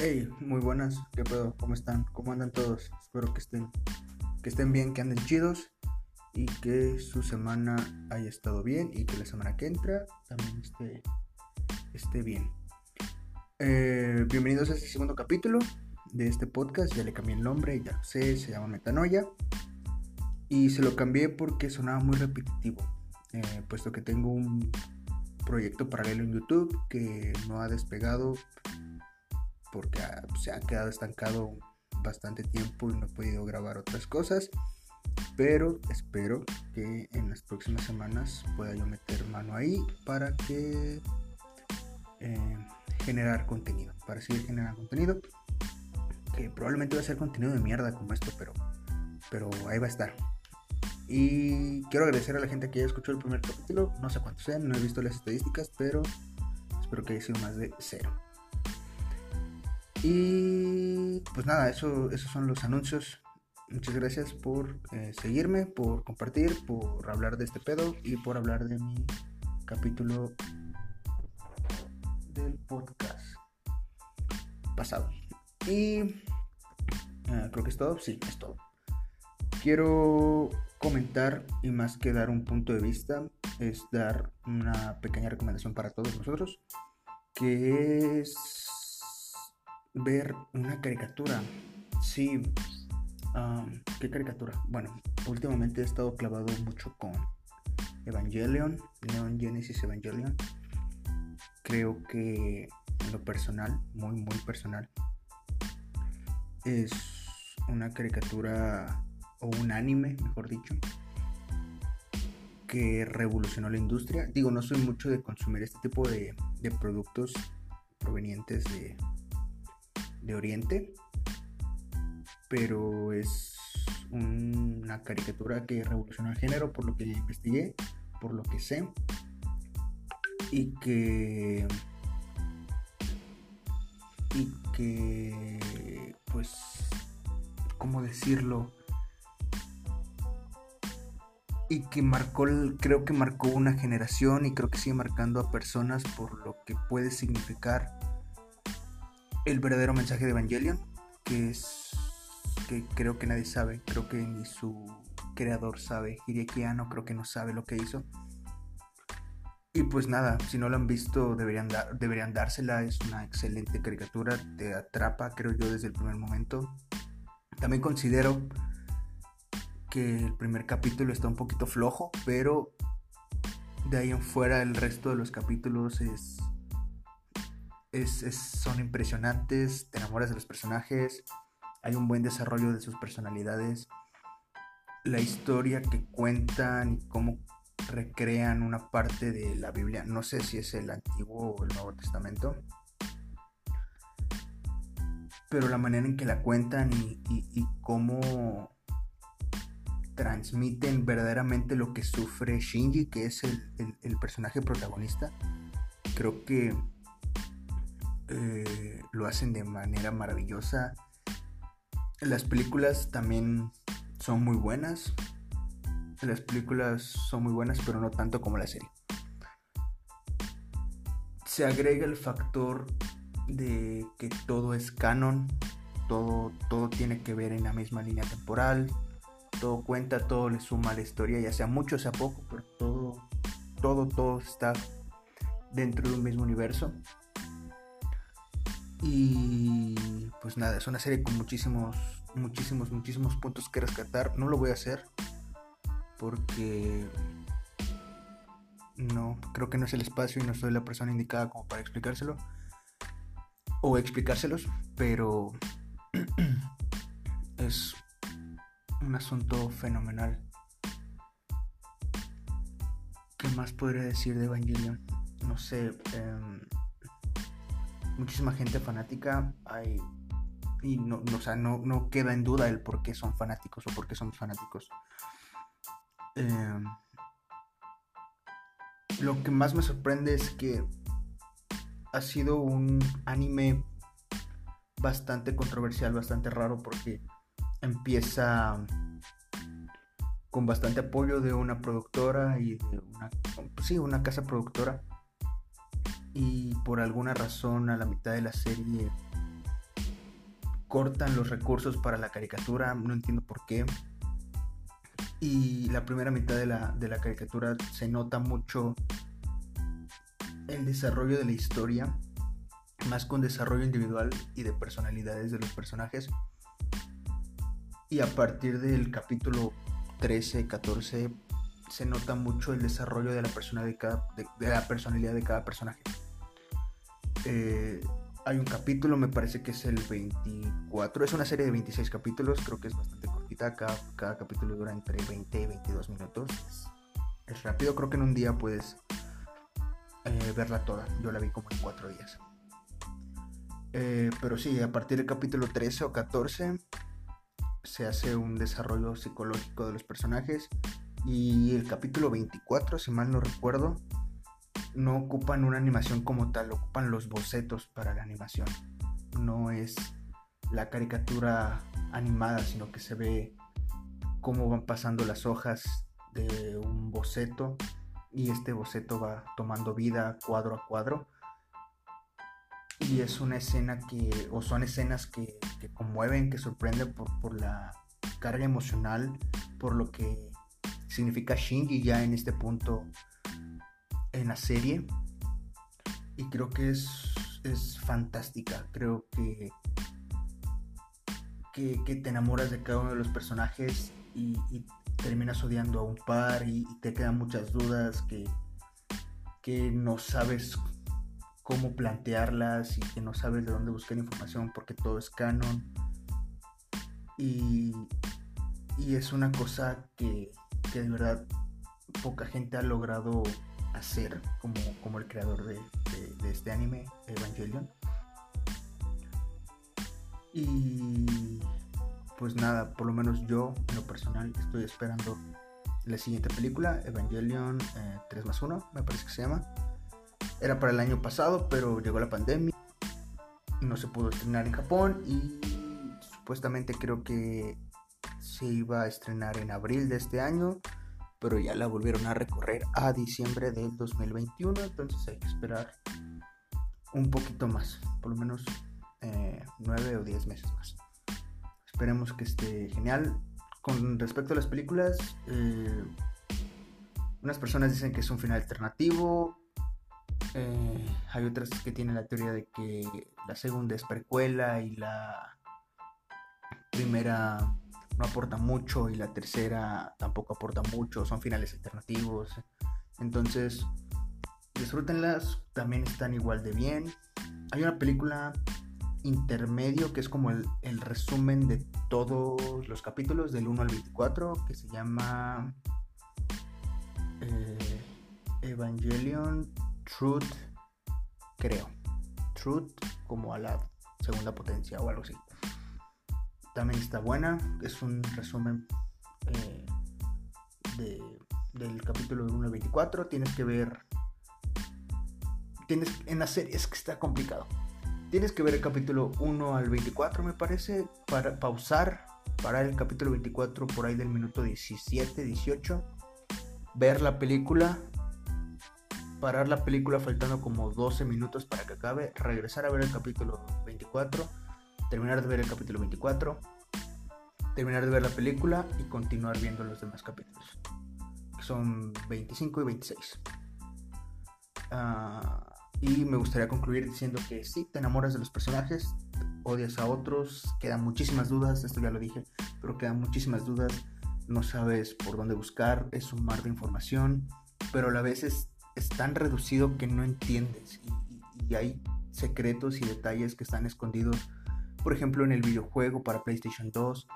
Hey, muy buenas, ¿qué pedo? ¿Cómo están? ¿Cómo andan todos? Espero que estén, que estén bien, que anden chidos y que su semana haya estado bien y que la semana que entra también esté, esté bien. Eh, bienvenidos a este segundo capítulo de este podcast, ya le cambié el nombre, ya lo sé, se llama Metanoia y se lo cambié porque sonaba muy repetitivo, eh, puesto que tengo un proyecto paralelo en YouTube que no ha despegado porque se ha quedado estancado bastante tiempo y no he podido grabar otras cosas. Pero espero que en las próximas semanas pueda yo meter mano ahí para que eh, generar contenido, para seguir generando contenido. Que probablemente va a ser contenido de mierda como esto, pero, pero ahí va a estar. Y quiero agradecer a la gente que ya escuchó el primer capítulo. No sé cuántos sean, no he visto las estadísticas, pero espero que haya sido más de cero. Y pues nada, eso, esos son los anuncios. Muchas gracias por eh, seguirme, por compartir, por hablar de este pedo y por hablar de mi capítulo del podcast pasado. Y eh, creo que es todo. Sí, es todo. Quiero comentar y más que dar un punto de vista, es dar una pequeña recomendación para todos nosotros, que es ver una caricatura. Sí. ¿Qué caricatura? Bueno, últimamente he estado clavado mucho con Evangelion, Neon Genesis Evangelion. Creo que en lo personal, muy, muy personal, es una caricatura o un anime, mejor dicho, que revolucionó la industria. Digo, no soy mucho de consumir este tipo de productos provenientes de, de Oriente, pero es una caricatura que revolucionó el género por lo que investigué, por lo que sé, y que y que pues cómo decirlo y que marcó creo que marcó una generación y creo que sigue marcando a personas por lo que puede significar el verdadero mensaje de Evangelion, que es que creo que nadie sabe, creo que ni su creador sabe, Hideaki Anno creo que no sabe lo que hizo. Y pues nada, si no lo han visto deberían, deberían dársela, es una excelente caricatura, te atrapa creo yo desde el primer momento. También considero que el primer capítulo está un poquito flojo, pero de ahí en fuera el resto de los capítulos es son impresionantes, te enamoras de los personajes, hay un buen desarrollo de sus personalidades, la historia que cuentan y cómo recrean una parte de la Biblia, no sé si es el Antiguo o el Nuevo Testamento, pero la manera en que la cuentan y, cómo transmiten verdaderamente lo que sufre Shinji, que es el personaje protagonista, creo que eh, lo hacen de manera maravillosa. Las películas también son muy buenas. Las películas son muy buenas, pero no tanto como la serie. Se agrega el factor de que todo es canon, todo, todo tiene que ver en la misma línea temporal, todo cuenta, todo le suma a la historia, ya sea mucho sea poco, pero todo, todo, todo está dentro de un mismo universo. Y pues nada, es una serie con muchísimos, muchísimos, muchísimos puntos que rescatar. No lo voy a hacer porque no, creo que no es el espacio y no soy la persona indicada como para explicárselo o explicárselos, pero es un asunto fenomenal. ¿Qué más podría decir de Evangelion? No sé. Eh, muchísima gente fanática hay y no, o sea, no, queda en duda el por qué son fanáticos o por qué somos fanáticos. Em, lo que más me sorprende es que ha sido un anime bastante controversial, bastante raro porque empieza con bastante apoyo de una productora y de una, sí, una casa productora y por alguna razón a la mitad de la serie cortan los recursos para la caricatura, no entiendo por qué. Y la primera mitad de la, de la caricatura se nota mucho el desarrollo de la historia, más con desarrollo individual y de personalidades de los personajes. Y a partir del capítulo 13, 14, se nota mucho el desarrollo de la, personalidad de, de, la personalidad de cada personaje. Eh, hay un capítulo, me parece que es el 24, es una serie de 26 capítulos, creo que es bastante cortita, cada, capítulo dura entre 20 y 22 minutos, es, rápido, creo que en un día puedes eh, verla toda. Yo la vi como en cuatro días. Eh, pero sí, a partir del capítulo 13 o 14 se hace un desarrollo psicológico de los personajes. Y el capítulo 24, si mal no recuerdo, no ocupan una animación como tal, ocupan los bocetos para la animación. No es la caricatura animada, sino que se ve cómo van pasando las hojas de un boceto y este boceto va tomando vida cuadro a cuadro. Y es una escena que, o son escenas que, conmueven, que sorprenden por, la carga emocional, por lo que significa Shinji ya en este punto en la serie. Y creo que es, es fantástica. Creo que, que, te enamoras de cada uno de los personajes y, y terminas odiando a un par y, te quedan muchas dudas que, que no sabes cómo plantearlas y que no sabes de dónde buscar información porque todo es canon. Y, y es una cosa que, que, de verdad poca gente ha logrado hacer como, como el creador de, este anime, Evangelion. Y pues nada, por lo menos yo en lo personal estoy esperando la siguiente película, Evangelion 3 eh, más 1, me parece que se llama. Era para el año pasado, pero llegó la pandemia, no se pudo estrenar en Japón y supuestamente creo que se iba a estrenar en abril de este año, pero ya la volvieron a recorrer a diciembre del 2021, entonces hay que esperar un poquito más, por lo menos eh, 9 o 10 meses más. Esperemos que esté genial. Con respecto a las películas, eh, unas personas dicen que es un final alternativo. Eh, hay otras que tienen la teoría de que la segunda es precuela y la primera no aporta mucho y la tercera tampoco aporta mucho. Son finales alternativos. Entonces, disfrútenlas. También están igual de bien. Hay una película intermedio que es como el, resumen de todos los capítulos del 1 al 24 que se llama eh, Evangelion Truth creo Truth como a la segunda potencia o algo así también está buena es un resumen eh, del capítulo del 1 al 24 tienes que ver tienes en la serie es que está complicado. Tienes que ver el capítulo 1 al 24, me parece, para pausar, parar el capítulo 24 por ahí del minuto 17, 18, ver la película, parar la película faltando como 12 minutos para que acabe, regresar a ver el capítulo 24, terminar de ver el capítulo 24, terminar de ver la película y continuar viendo los demás capítulos. Que son 25 y 26. Ah y me gustaría concluir diciendo que sí, te enamoras de los personajes, odias a otros, quedan muchísimas dudas, esto ya lo dije, pero quedan muchísimas dudas, no sabes por dónde buscar, es un mar de información, pero a la vez es, tan reducido que no entiendes y, hay secretos y detalles que están escondidos, por ejemplo en el videojuego para PlayStation 2,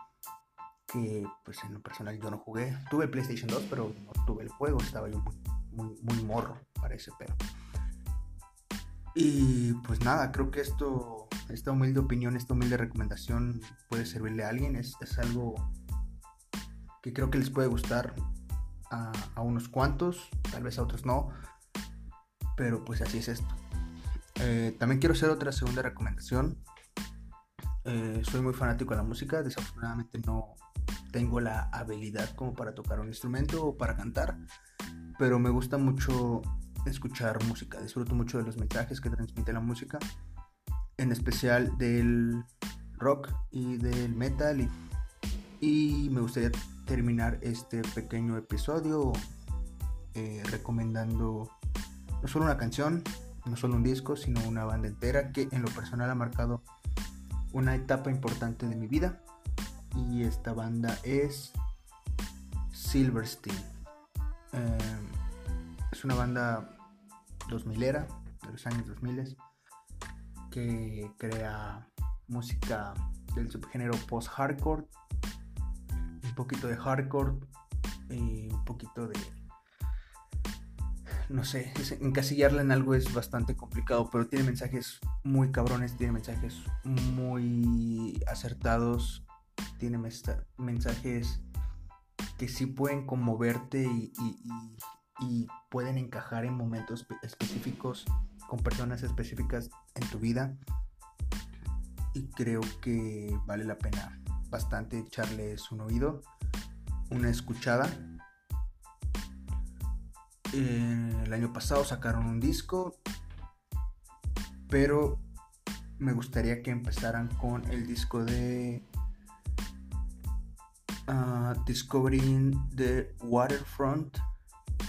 que pues en lo personal yo no jugué, tuve el PlayStation 2 pero no tuve el juego, estaba yo muy, muy, morro para ese pero. Y pues nada, creo que esto, esta humilde opinión, esta humilde recomendación puede servirle a alguien. Es, algo que creo que les puede gustar a, unos cuantos, tal vez a otros no. Pero pues así es esto. Eh, también quiero hacer otra segunda recomendación. Eh, soy muy fanático de la música, desafortunadamente no tengo la habilidad como para tocar un instrumento o para cantar, pero me gusta mucho escuchar música. Disfruto mucho de los mensajes que transmite la música, en especial del rock y del metal. Y, me gustaría terminar este pequeño episodio eh, recomendando no solo una canción, no solo un disco, sino una banda entera que en lo personal ha marcado una etapa importante de mi vida. Y esta banda es Silverstein. Em, es una banda 2000era, de los años 2000, que crea música del subgénero post-hardcore, un poquito de hardcore y un poquito de no sé, encasillarla en algo es bastante complicado, pero tiene mensajes muy cabrones, tiene mensajes muy acertados, tiene mensajes que sí pueden conmoverte y, pueden encajar en momentos específicos con personas específicas en tu vida. Y creo que vale la pena bastante echarles un oído, una escuchada eh, el año pasado sacaron un disco, pero me gustaría que empezaran con el disco de uh, Discovering the Waterfront.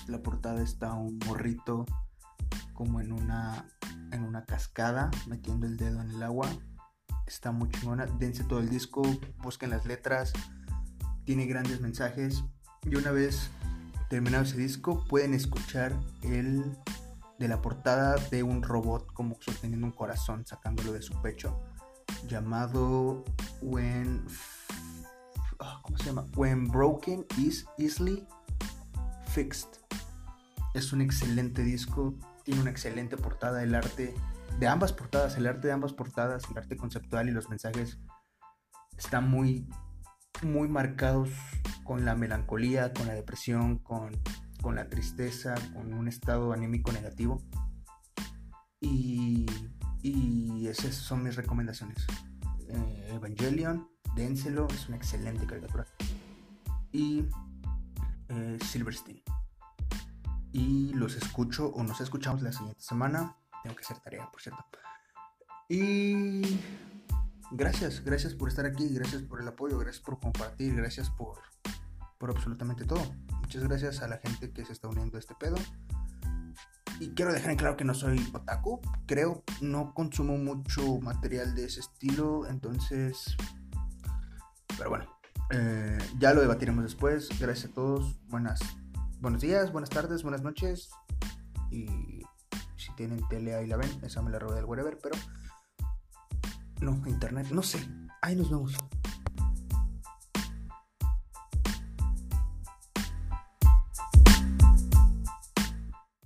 La portada está un morrito como en una en una cascada metiendo el dedo en el agua. Está muy chingona. Dense todo el disco, busquen las letras. Tiene grandes mensajes. Y una vez terminado ese disco, pueden escuchar el de la portada de un robot como sosteniendo un corazón, sacándolo de su pecho, llamado When, ah, ¿cómo se llama? When Broken is Easily Fixed. Es un excelente disco, tiene una excelente portada, el arte de ambas portadas, el arte de ambas portadas, el arte conceptual y los mensajes están muy, muy marcados con la melancolía, con la depresión, con, la tristeza, con un estado anímico negativo. Y, y esas son mis recomendaciones. Eh, Evangelion, dénselo, es una excelente caricatura. Y eh, Silverstein. Y los escucho o nos escuchamos la siguiente semana. Tengo que hacer tarea, por cierto. Y gracias, gracias por estar aquí, gracias por el apoyo, gracias por compartir, gracias por por absolutamente todo. Muchas gracias a la gente que se está uniendo a este pedo. Y quiero dejar en claro que no soy otaku. Creo, no consumo mucho material de ese estilo. Entonces... Pero bueno. Eh, ya lo debatiremos después. Gracias a todos. Buenas, buenos días, buenas tardes, buenas noches. Y si tienen tele ahí la ven. Esa me la robé del whatever. Pero... No, internet. No sé. Ahí nos vemos.